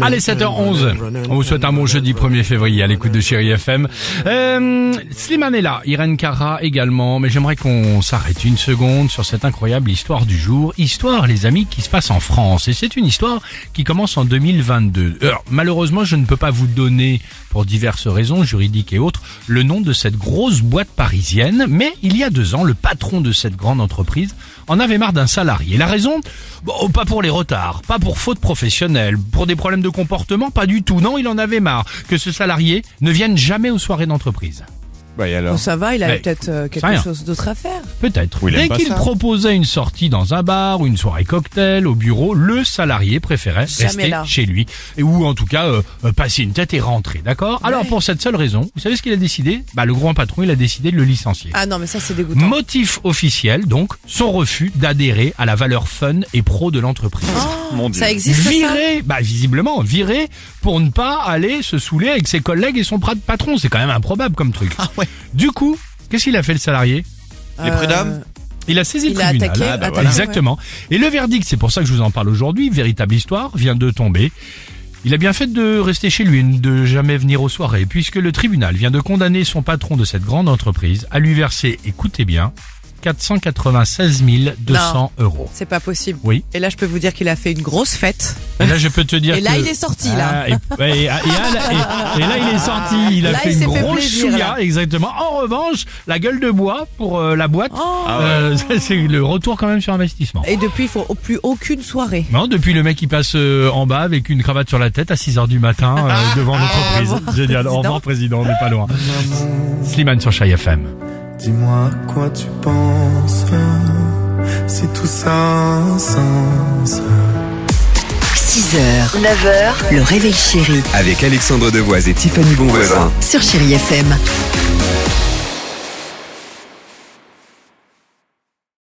Allez, 7h11. On vous souhaite un bon jeudi 1er février à l'écoute de Chéri FM. Euh, Slimane est là, Irène Cara également, mais j'aimerais qu'on s'arrête une seconde sur cette incroyable histoire du jour. Histoire, les amis, qui se passe en France. Et c'est une histoire qui commence en 2022. Alors, malheureusement, je ne peux pas vous donner, pour diverses raisons juridiques et autres, le nom de cette grosse boîte parisienne, mais il y a deux ans, le patron de cette grande entreprise en avait marre d'un salarié. La raison? Bon, pas pour les retards, pas pour faute professionnelle, pour des problèmes de comportement, pas du tout. Non, il en avait marre que ce salarié ne vienne jamais aux soirées d'entreprise. Bah et alors Bon, ça va, il avait peut-être euh, quelque rien. chose d'autre à faire. Peut-être. Oui, il aime Dès pas qu'il ça. proposait une sortie dans un bar ou une soirée cocktail au bureau, le salarié préférait Jamais rester là. chez lui. Et, ou en tout cas, euh, euh, passer une tête et rentrer, d'accord? Alors Ouais. pour cette seule raison, vous savez ce qu'il a décidé? Bah le grand patron, il a décidé de le licencier. Ah non, mais ça c'est dégoûtant. Motif officiel, donc, son refus d'adhérer à la valeur fun et pro de l'entreprise. Oh, ça existe ça? Viré, bah visiblement, viré pour ne pas aller se saouler avec ses collègues et son pra- patron. C'est quand même improbable comme truc. Ah Du coup, qu'est-ce qu'il a fait le salarié Les prud'hommes Il a saisi Il le a tribunal. attaqué, Ah, bah attaqué, voilà. Exactement. Et le verdict, c'est pour ça que je vous en parle aujourd'hui, véritable histoire, vient de tomber. Il a bien fait de rester chez lui, et de jamais venir aux soirées, puisque le tribunal vient de condamner son patron de cette grande entreprise à lui verser, écoutez bien, 496 200 euros. C'est pas possible. Oui. Et là, je peux vous dire qu'il a fait une grosse fête. Et là, je peux te dire Et là, que- il est sorti, là. Ah, et, et- et- et- et- et là, il est sorti. Il a Là, fait il une grosse chouïa, exactement. En revanche, la gueule de bois pour euh, la boîte, Oh. euh, ça, c'est le retour quand même sur investissement. Et depuis, il faut plus aucune soirée. Non, depuis le mec qui passe euh, en bas avec une cravate sur la tête à 6 heures du matin euh, devant l'entreprise. Génial. Au président. revoir président, on n'est pas loin. Slimane sur Chai FM. Dis-moi à quoi tu penses Si tout ça a un sens 6h, 9h, le réveil chéri Avec Alexandre Devoise et Tiffany Bonvoisin. sur Chérie FM.